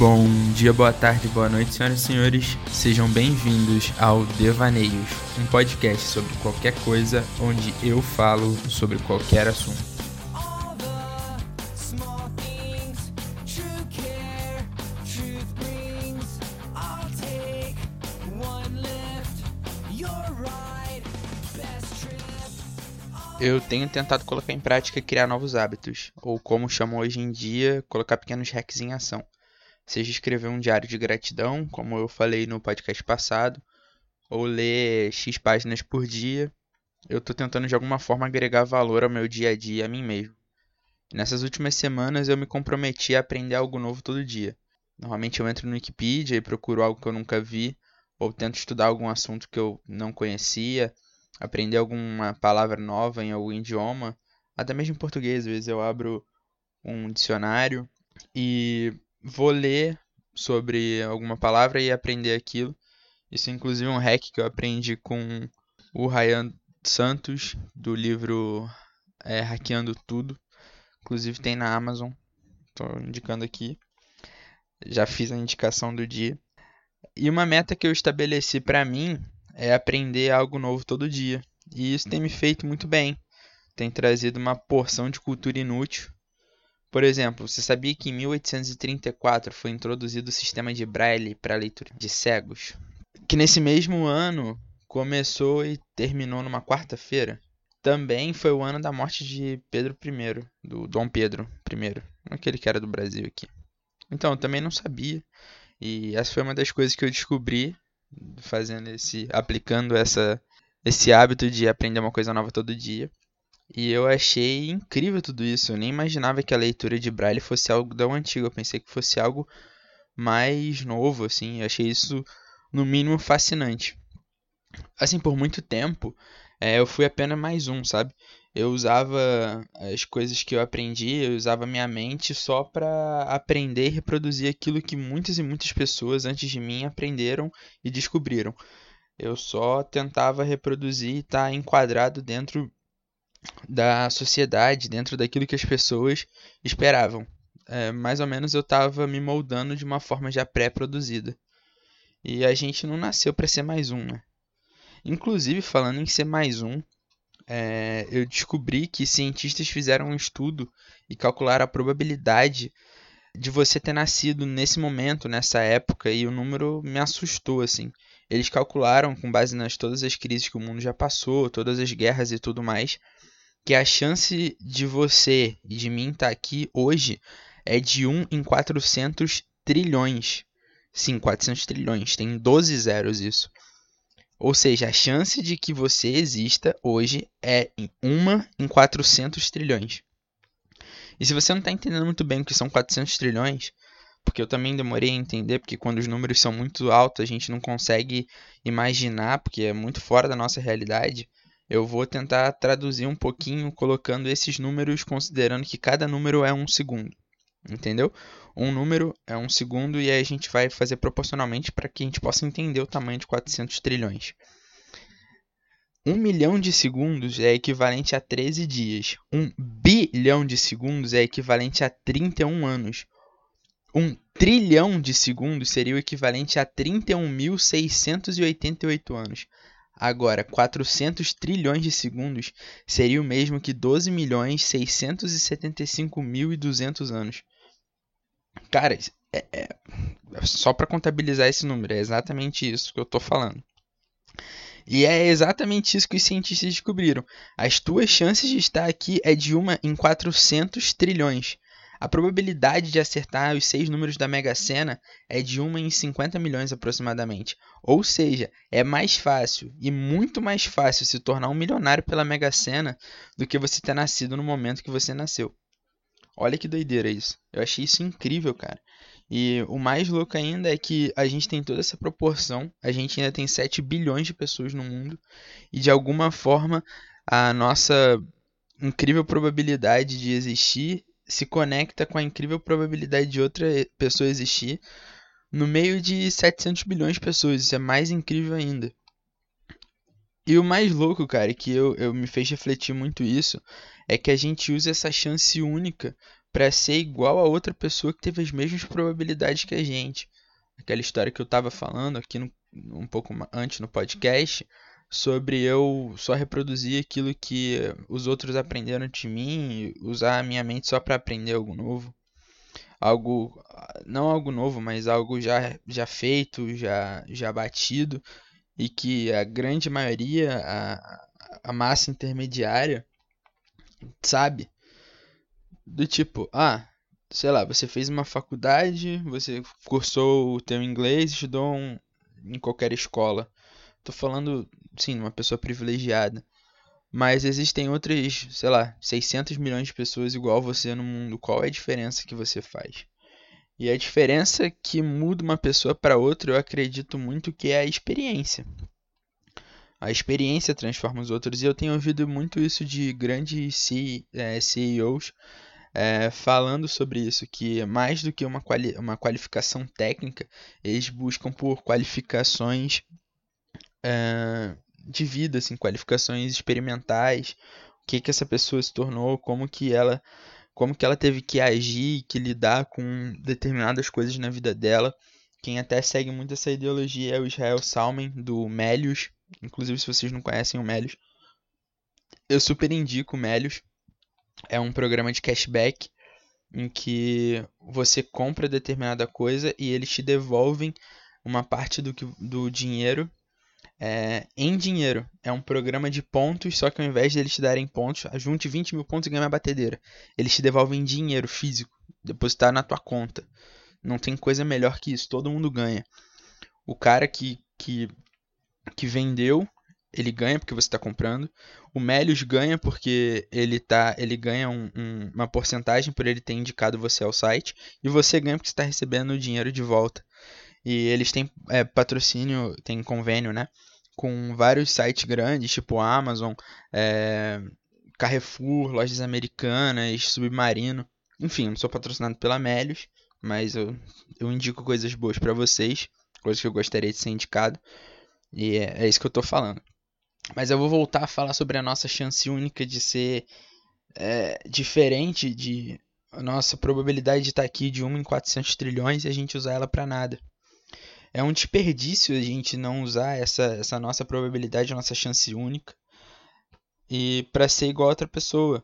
Bom dia, boa tarde, boa noite, senhoras e senhores. Sejam bem-vindos ao Devaneios, um podcast sobre qualquer coisa onde eu falo sobre qualquer assunto. Eu tenho tentado colocar em prática criar novos hábitos, ou como chamam hoje em dia, colocar pequenos hacks em ação. Seja escrever um diário de gratidão, como eu falei no podcast passado, ou ler X páginas por dia. Eu estou tentando de alguma forma agregar valor ao meu dia a dia a mim mesmo. Nessas últimas semanas eu me comprometi a aprender algo novo todo dia. Normalmente eu entro no Wikipedia e procuro algo que eu nunca vi, ou tento estudar algum assunto que eu não conhecia aprender alguma palavra nova em algum idioma, até mesmo em português, às vezes eu abro um dicionário e vou ler sobre alguma palavra e aprender aquilo. Isso é inclusive um hack que eu aprendi com o Ryan Santos, do livro é, Hackeando Tudo. Inclusive tem na Amazon. Estou indicando aqui. Já fiz a indicação do dia. E uma meta que eu estabeleci para mim é aprender algo novo todo dia. E isso tem me feito muito bem. Tem trazido uma porção de cultura inútil. Por exemplo, você sabia que em 1834 foi introduzido o sistema de Braille para leitura de cegos? Que nesse mesmo ano começou e terminou numa quarta-feira. Também foi o ano da morte de Pedro I, do Dom Pedro I, aquele que era do Brasil aqui. Então, eu também não sabia. E essa foi uma das coisas que eu descobri fazendo esse aplicando essa esse hábito de aprender uma coisa nova todo dia. E eu achei incrível tudo isso. Eu nem imaginava que a leitura de Braille fosse algo tão antigo. Eu pensei que fosse algo mais novo, assim. Eu achei isso, no mínimo, fascinante. Assim, por muito tempo, é, eu fui apenas mais um, sabe? Eu usava as coisas que eu aprendi, eu usava minha mente só para aprender e reproduzir aquilo que muitas e muitas pessoas antes de mim aprenderam e descobriram. Eu só tentava reproduzir e estar tá enquadrado dentro da sociedade, dentro daquilo que as pessoas esperavam. É, mais ou menos eu estava me moldando de uma forma já pré-produzida. E a gente não nasceu para ser mais um, né? Inclusive, falando em ser mais um, é, eu descobri que cientistas fizeram um estudo e calcularam a probabilidade de você ter nascido nesse momento, nessa época, e o número me assustou, assim. Eles calcularam, com base nas todas as crises que o mundo já passou, todas as guerras e tudo mais, que a chance de você e de mim estar tá aqui hoje é de 1 em 400 trilhões. Sim, 400 trilhões, tem 12 zeros isso. Ou seja, a chance de que você exista hoje é em 1 em 400 trilhões. E se você não está entendendo muito bem o que são 400 trilhões, porque eu também demorei a entender, porque quando os números são muito altos a gente não consegue imaginar, porque é muito fora da nossa realidade, eu vou tentar traduzir um pouquinho colocando esses números considerando que cada número é um segundo. Entendeu? Um número é um segundo e aí a gente vai fazer proporcionalmente para que a gente possa entender o tamanho de 400 trilhões. Um milhão de segundos é equivalente a 13 dias. Um bilhão de segundos é equivalente a 31 anos. Um trilhão de segundos seria o equivalente a 31.688 anos. Agora, 400 trilhões de segundos seria o mesmo que 12.675.200 anos. Cara, é, é, só para contabilizar esse número, é exatamente isso que eu estou falando. E é exatamente isso que os cientistas descobriram. As tuas chances de estar aqui é de uma em 400 trilhões. A probabilidade de acertar os seis números da Mega Sena é de 1 em 50 milhões aproximadamente. Ou seja, é mais fácil e muito mais fácil se tornar um milionário pela Mega Sena do que você ter nascido no momento que você nasceu. Olha que doideira isso. Eu achei isso incrível, cara. E o mais louco ainda é que a gente tem toda essa proporção, a gente ainda tem 7 bilhões de pessoas no mundo, e de alguma forma a nossa incrível probabilidade de existir se conecta com a incrível probabilidade de outra pessoa existir no meio de 700 bilhões de pessoas. Isso é mais incrível ainda. E o mais louco, cara, que eu, eu me fez refletir muito isso, é que a gente usa essa chance única para ser igual a outra pessoa que teve as mesmas probabilidades que a gente. Aquela história que eu estava falando aqui no, um pouco antes no podcast sobre eu só reproduzir aquilo que os outros aprenderam de mim, usar a minha mente só para aprender algo novo. Algo não algo novo, mas algo já já feito, já já batido e que a grande maioria, a, a massa intermediária sabe do tipo, ah, sei lá, você fez uma faculdade, você cursou o teu inglês, estudou um, em qualquer escola. Tô falando, sim, uma pessoa privilegiada. Mas existem outras, sei lá, 600 milhões de pessoas igual você no mundo. Qual é a diferença que você faz? E a diferença que muda uma pessoa para outra, eu acredito muito que é a experiência. A experiência transforma os outros. E eu tenho ouvido muito isso de grandes CEOs é, falando sobre isso, que mais do que uma, quali uma qualificação técnica, eles buscam por qualificações é, de vida, assim, qualificações experimentais, o que que essa pessoa se tornou, como que ela como que ela teve que agir, que lidar com determinadas coisas na vida dela. Quem até segue muito essa ideologia é o Israel Salmen, do Melius. Inclusive, se vocês não conhecem o Melius, eu super indico o Melius é um programa de cashback em que você compra determinada coisa e eles te devolvem uma parte do, que, do dinheiro é, em dinheiro. É um programa de pontos, só que ao invés de eles te darem pontos, junte 20 mil pontos e ganhe uma batedeira. Eles te devolvem dinheiro físico, depositar na tua conta. Não tem coisa melhor que isso, todo mundo ganha. O cara que, que, que vendeu ele ganha porque você está comprando. O Melius ganha porque ele tá, ele ganha um, um, uma porcentagem por ele ter indicado você ao site. E você ganha porque está recebendo o dinheiro de volta. E eles têm é, patrocínio, tem convênio, né? Com vários sites grandes, tipo Amazon, é, Carrefour, Lojas Americanas, Submarino. Enfim, não sou patrocinado pela Melius, mas eu, eu indico coisas boas para vocês, coisas que eu gostaria de ser indicado. E é, é isso que eu tô falando. Mas eu vou voltar a falar sobre a nossa chance única de ser é, diferente de nossa probabilidade de estar aqui de 1 em 400 trilhões e a gente usar ela para nada. É um desperdício a gente não usar essa, essa nossa probabilidade, nossa chance única, e para ser igual a outra pessoa.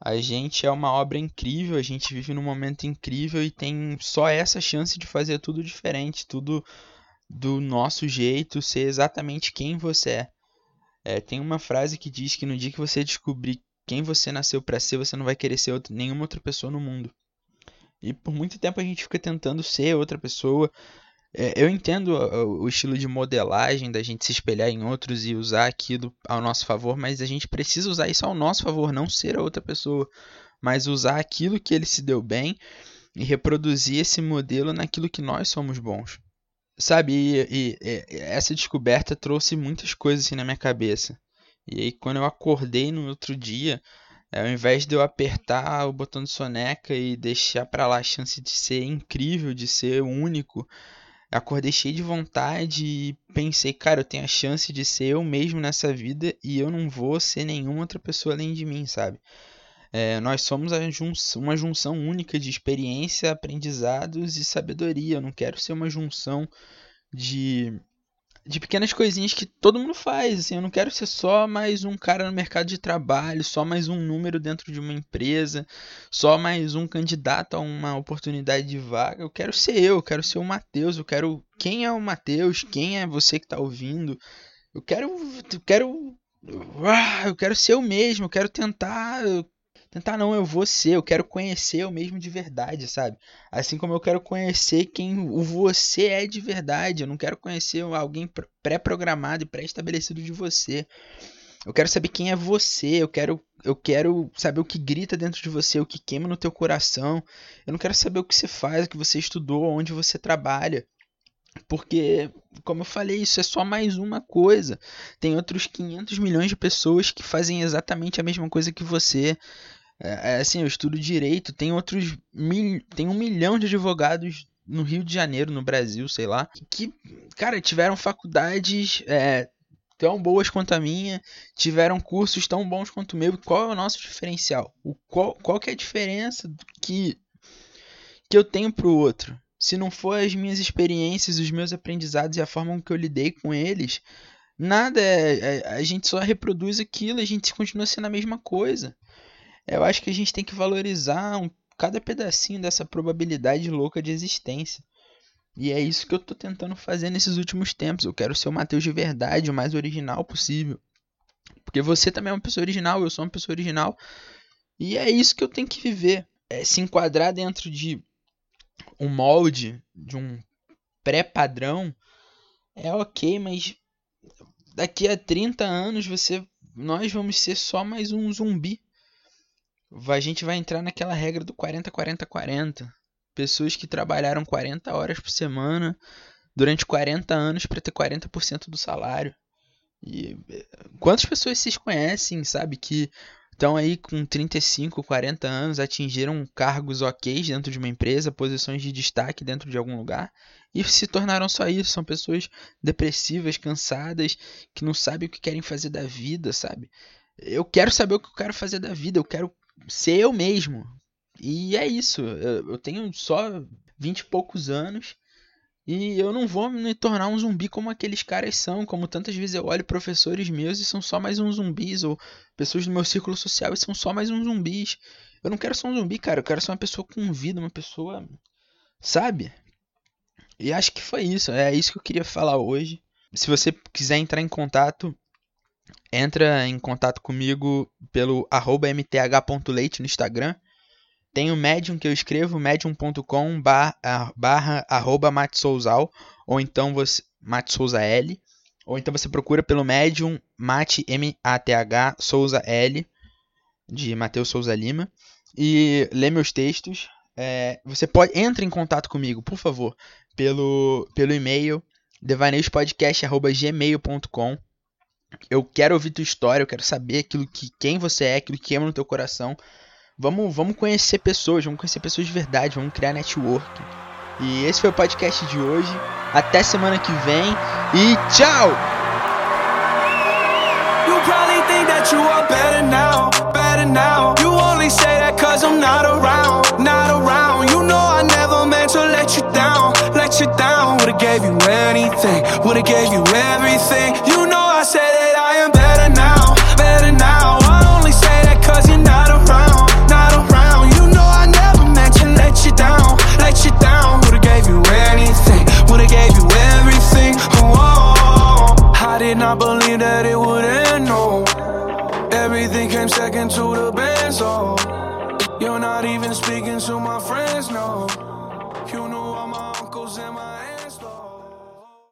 A gente é uma obra incrível, a gente vive num momento incrível e tem só essa chance de fazer tudo diferente, tudo do nosso jeito, ser exatamente quem você é. É, tem uma frase que diz que no dia que você descobrir quem você nasceu para ser, você não vai querer ser outra, nenhuma outra pessoa no mundo. E por muito tempo a gente fica tentando ser outra pessoa. É, eu entendo o, o estilo de modelagem da gente se espelhar em outros e usar aquilo ao nosso favor, mas a gente precisa usar isso ao nosso favor, não ser a outra pessoa, mas usar aquilo que ele se deu bem e reproduzir esse modelo naquilo que nós somos bons. Sabe, e, e, e, essa descoberta trouxe muitas coisas assim na minha cabeça. E aí quando eu acordei no outro dia, ao invés de eu apertar o botão de soneca e deixar para lá a chance de ser incrível, de ser único, acordei cheio de vontade e pensei, cara, eu tenho a chance de ser eu mesmo nessa vida e eu não vou ser nenhuma outra pessoa além de mim, sabe? É, nós somos uma junção única de experiência, aprendizados e sabedoria. Eu não quero ser uma junção de, de pequenas coisinhas que todo mundo faz. Assim, eu não quero ser só mais um cara no mercado de trabalho, só mais um número dentro de uma empresa, só mais um candidato a uma oportunidade de vaga. Eu quero ser eu, eu quero ser o Matheus, eu quero. Quem é o Matheus? Quem é você que está ouvindo? Eu quero. Eu quero. Ah, eu quero ser eu mesmo, eu quero tentar Tentar não, eu vou ser, eu quero conhecer eu mesmo de verdade, sabe? Assim como eu quero conhecer quem o você é de verdade. Eu não quero conhecer alguém pré-programado e pré-estabelecido de você. Eu quero saber quem é você, eu quero eu quero saber o que grita dentro de você, o que queima no teu coração. Eu não quero saber o que você faz, o que você estudou, onde você trabalha. Porque, como eu falei, isso é só mais uma coisa. Tem outros 500 milhões de pessoas que fazem exatamente a mesma coisa que você. É, é, assim, eu estudo direito, tem outros mil, tem um milhão de advogados no Rio de Janeiro, no Brasil, sei lá, que, cara, tiveram faculdades, é, tão boas quanto a minha, tiveram cursos tão bons quanto o meu. Qual é o nosso diferencial? O, qual, qual que é a diferença que, que eu tenho para o outro? Se não for as minhas experiências, os meus aprendizados e a forma que eu lidei com eles, nada é, é, a gente só reproduz aquilo, a gente continua sendo a mesma coisa. Eu acho que a gente tem que valorizar um, cada pedacinho dessa probabilidade louca de existência. E é isso que eu tô tentando fazer nesses últimos tempos. Eu quero ser o Matheus de verdade, o mais original possível. Porque você também é uma pessoa original, eu sou uma pessoa original. E é isso que eu tenho que viver. É se enquadrar dentro de um molde, de um pré-padrão. É ok, mas daqui a 30 anos você nós vamos ser só mais um zumbi. A gente vai entrar naquela regra do 40 40 40 pessoas que trabalharam 40 horas por semana durante 40 anos para ter 40% do salário. E eh, quantas pessoas vocês conhecem, sabe, que estão aí com 35, 40 anos, atingiram cargos ok dentro de uma empresa, posições de destaque dentro de algum lugar e se tornaram só isso. São pessoas depressivas, cansadas, que não sabem o que querem fazer da vida, sabe? Eu quero saber o que eu quero fazer da vida, eu quero ser eu mesmo. E é isso. Eu, tenho só vinte e poucos anos. E eu não vou me tornar um zumbi como aqueles caras são. Como tantas vezes eu olho professores meus e são só mais uns zumbis. Ou pessoas do meu círculo social e são só mais uns zumbis. Eu não quero ser um zumbi, cara. Eu quero ser uma pessoa com vida, uma pessoa. Sabe? E acho que foi isso. É isso que eu queria falar hoje. Se você quiser entrar em contato, entra em contato comigo pelo mth.leite no Instagram. Tem o Medium que eu escrevo, medium.com barra, arroba matsouzal, ou então você, Matsouza L, ou então você procura pelo Medium Mat, M-A-T-H, Souza L, de Matheus Souza Lima, e lê meus textos. É, você pode, entre em contato comigo, por favor, pelo, pelo e-mail devaneispodcast.gmail.com Eu quero ouvir tua história, eu quero saber aquilo que quem você é, aquilo que queima no teu coração. Vamos, vamos conhecer pessoas, vamos conhecer pessoas de verdade, vamos criar network. E esse foi o podcast de hoje. Até semana que vem e tchau! You probably think that you are better now, better now. You only say that cause I'm not around, not around. You know I never meant to let you down, let you down. Would've gave you anything, would've gave you everything. You know